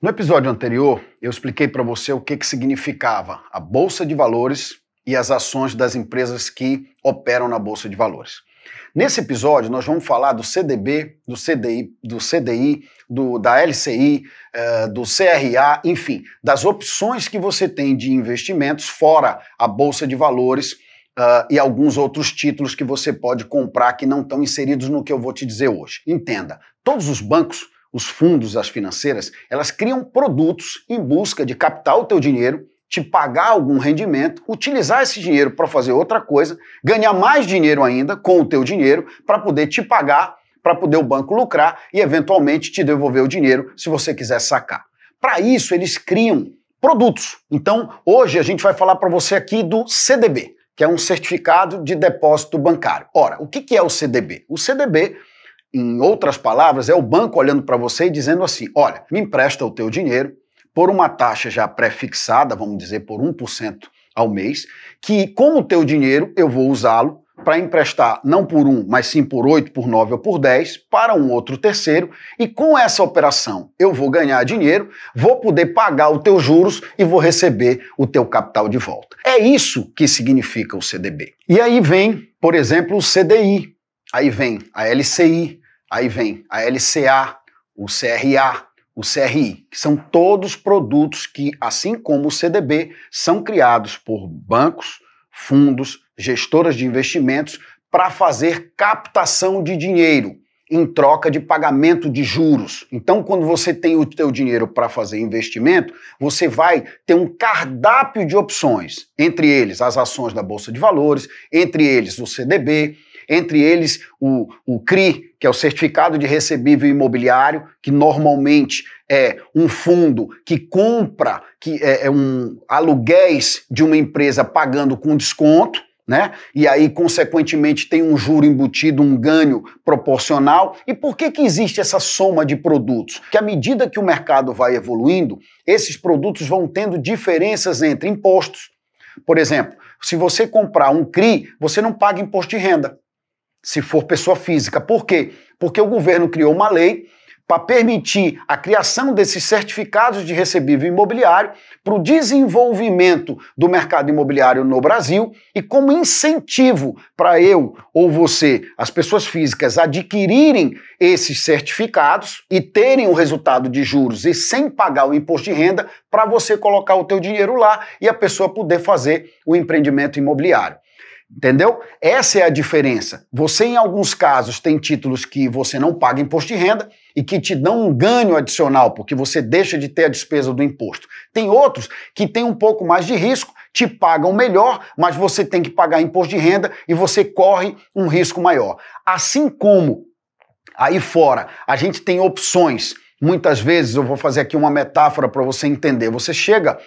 No episódio anterior, eu expliquei para você o que, que significava a bolsa de valores e as ações das empresas que operam na bolsa de valores. Nesse episódio, nós vamos falar do CDB, do CDI, do CDI, do, da LCI, uh, eh, do CRA, enfim, das opções que você tem de investimentos fora a bolsa de valores uh, e alguns outros títulos que você pode comprar que não estão inseridos no que eu vou te dizer hoje. Entenda, todos os bancos, os fundos, as financeiras, elas criam produtos em busca de captar o teu dinheiro te pagar algum rendimento, utilizar esse dinheiro para fazer outra coisa, ganhar mais dinheiro ainda com o teu dinheiro para poder te pagar, para poder o banco lucrar e eventualmente te devolver o dinheiro se você quiser sacar. Para isso eles criam produtos. Então, hoje a gente vai falar para você aqui do CDB, que é um certificado de depósito bancário. Ora, o que é o CDB? O CDB em outras palavras, é o banco olhando para você e dizendo assim: olha, me empresta o teu dinheiro, por uma taxa já pré-fixada, vamos dizer por 1% ao mês, que com o teu dinheiro eu vou usá-lo para emprestar não por um, mas sim por 8, por 9 ou por 10 para um outro terceiro, e com essa operação eu vou ganhar dinheiro, vou poder pagar os teus juros e vou receber o teu capital de volta. É isso que significa o CDB. E aí vem, por exemplo, o CDI, aí vem a LCI, aí vem a LCA, o CRA, o CRI, que são todos produtos que, assim como o CDB, são criados por bancos, fundos, gestoras de investimentos para fazer captação de dinheiro em troca de pagamento de juros. Então, quando você tem o teu dinheiro para fazer investimento, você vai ter um cardápio de opções, entre eles as ações da bolsa de valores, entre eles o CDB, entre eles o, o CRI, que é o Certificado de Recebível Imobiliário, que normalmente é um fundo que compra que é, é um aluguéis de uma empresa pagando com desconto, né? E aí, consequentemente, tem um juro embutido, um ganho proporcional. E por que, que existe essa soma de produtos? Que à medida que o mercado vai evoluindo, esses produtos vão tendo diferenças entre impostos. Por exemplo, se você comprar um CRI, você não paga imposto de renda se for pessoa física. Por quê? Porque o governo criou uma lei para permitir a criação desses certificados de recebível imobiliário para o desenvolvimento do mercado imobiliário no Brasil e como incentivo para eu ou você, as pessoas físicas, adquirirem esses certificados e terem o resultado de juros e sem pagar o imposto de renda para você colocar o teu dinheiro lá e a pessoa poder fazer o empreendimento imobiliário. Entendeu? Essa é a diferença. Você, em alguns casos, tem títulos que você não paga imposto de renda e que te dão um ganho adicional, porque você deixa de ter a despesa do imposto. Tem outros que têm um pouco mais de risco, te pagam melhor, mas você tem que pagar imposto de renda e você corre um risco maior. Assim como aí fora a gente tem opções. Muitas vezes, eu vou fazer aqui uma metáfora para você entender. Você chega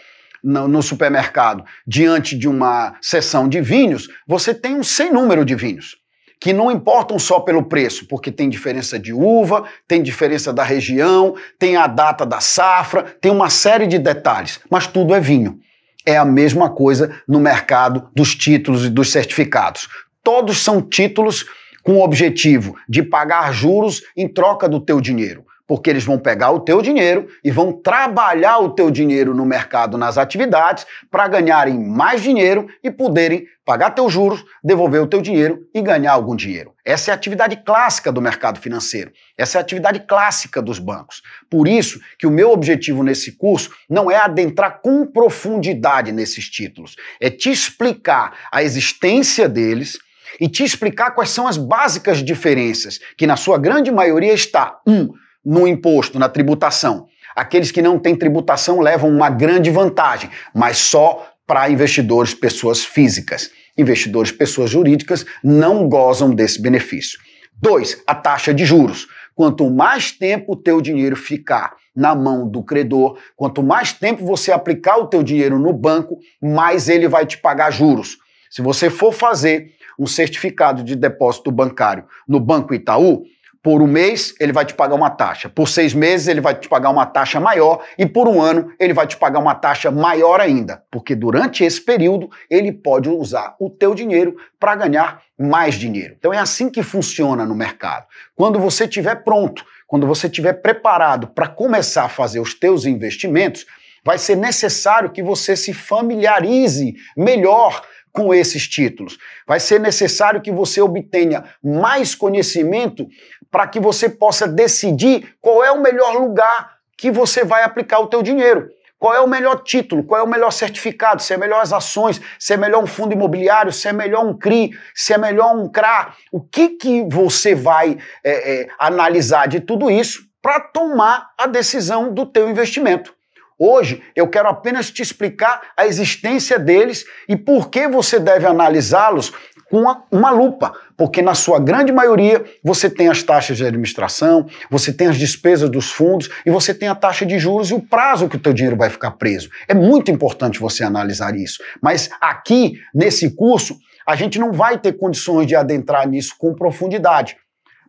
no, no, supermercado diante de uma seção de vinhos, você tem um sem número de vinhos. Que não importam só pelo preço, porque tem diferença de uva, tem diferença da região, tem a data da safra, tem uma série de detalhes, mas tudo é vinho. É a mesma coisa no mercado dos títulos e dos certificados. Todos são títulos com o objetivo de pagar juros em troca do teu dinheiro porque eles vão pegar o teu dinheiro e vão trabalhar o teu dinheiro no mercado, nas atividades, para ganharem mais dinheiro e poderem pagar teus juros, devolver o teu dinheiro e ganhar algum dinheiro. Essa é a atividade clássica do mercado financeiro. Essa é a atividade clássica dos bancos. Por isso que o meu objetivo nesse curso não é adentrar com profundidade nesses títulos, é te explicar a existência deles e te explicar quais são as básicas diferenças, que na sua grande maioria está um no imposto, na tributação. Aqueles que não têm tributação levam uma grande vantagem, mas só para investidores, pessoas físicas. Investidores, pessoas jurídicas, não gozam desse benefício. Dois, a taxa de juros. quanto mais tempo o teu dinheiro ficar na mão do credor, quanto mais tempo você aplicar o teu dinheiro no banco, mais ele vai te pagar juros. Se você for fazer um certificado de depósito bancário no Banco Itaú, por um mês, ele vai te pagar uma taxa. Por seis meses, ele vai te pagar uma taxa maior. E por um ano, ele vai te pagar uma taxa maior ainda. Porque durante esse período, ele pode usar o teu dinheiro para ganhar mais dinheiro. Então é assim que funciona no mercado. Quando você estiver pronto, quando você estiver preparado para começar a fazer os teus investimentos, vai ser necessário que você se familiarize melhor com esses títulos. Vai ser necessário que você obtenha mais conhecimento para que você possa decidir qual é o melhor lugar que você vai aplicar o teu dinheiro. Qual é o melhor título? Qual é o melhor certificado? Se é melhor as ações? Se é melhor um fundo imobiliário? Se é melhor um CRI? Se é melhor um CRA? O que, que você vai é, é, analisar de tudo isso para tomar a decisão do teu investimento? Hoje eu quero apenas te explicar a existência deles e por que você deve analisá-los com uma, uma, lupa, porque na sua grande maioria você tem as taxas de administração, você tem as despesas dos fundos e você tem a taxa de juros e o prazo que o teu dinheiro vai ficar preso. É muito importante você analisar isso. Mas aqui nesse curso a gente não vai ter condições de adentrar nisso com profundidade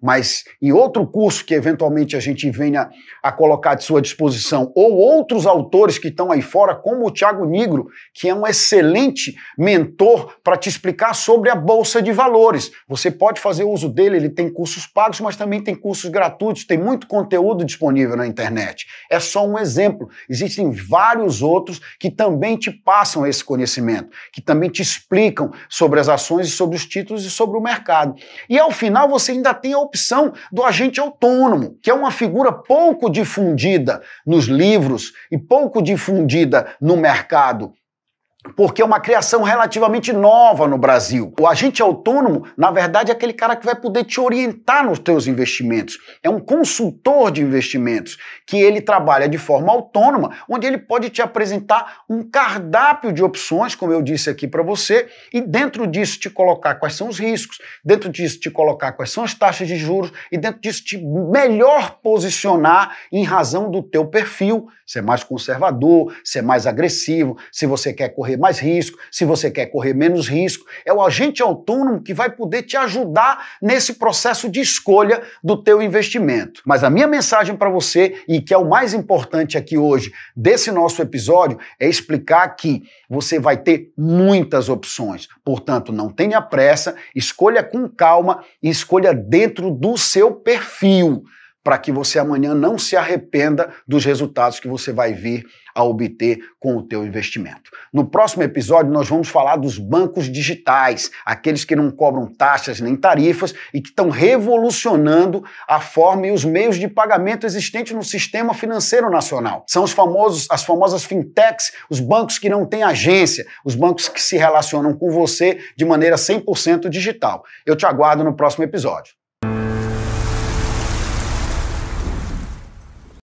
mas em outro curso que eventualmente a gente venha a colocar à sua disposição, ou outros autores que estão aí fora, como o Tiago Nigro, que é um excelente mentor para te explicar sobre a Bolsa de Valores. Você pode fazer uso dele, ele tem cursos pagos, mas também tem cursos gratuitos, tem muito conteúdo disponível na internet. É só um exemplo. Existem vários outros que também te passam esse conhecimento, que também te explicam sobre as ações e sobre os títulos e sobre o mercado. E ao final você ainda tem a opção do agente autônomo, que é uma figura pouco difundida nos livros e pouco difundida no mercado porque é uma criação relativamente nova no Brasil. O agente autônomo, na verdade, é aquele cara que vai poder te orientar nos teus investimentos. É um consultor de investimentos que ele trabalha de forma autônoma, onde ele pode te apresentar um cardápio de opções, como eu disse aqui para você, e dentro disso te colocar quais são os riscos, dentro disso te colocar quais são as taxas de juros e dentro disso te melhor posicionar em razão do teu perfil, ser mais conservador, ser mais agressivo, se você quer correr mais risco, se você quer correr menos risco. É o agente autônomo que vai poder te ajudar nesse processo de escolha do teu investimento. Mas a minha mensagem para você, e que é o mais importante aqui hoje desse nosso episódio, é explicar que você vai ter muitas opções. Portanto, não tenha pressa, escolha com calma e escolha dentro do seu perfil para que você amanhã não se arrependa dos resultados que você vai vir a obter com o teu investimento. No próximo episódio nós vamos falar dos bancos digitais, aqueles que não cobram taxas nem tarifas e que estão revolucionando a forma e os meios de pagamento existentes no sistema financeiro nacional. São os famosos as famosas fintechs, os bancos que não têm agência, os bancos que se relacionam com você de maneira 100% digital. Eu te aguardo no próximo episódio.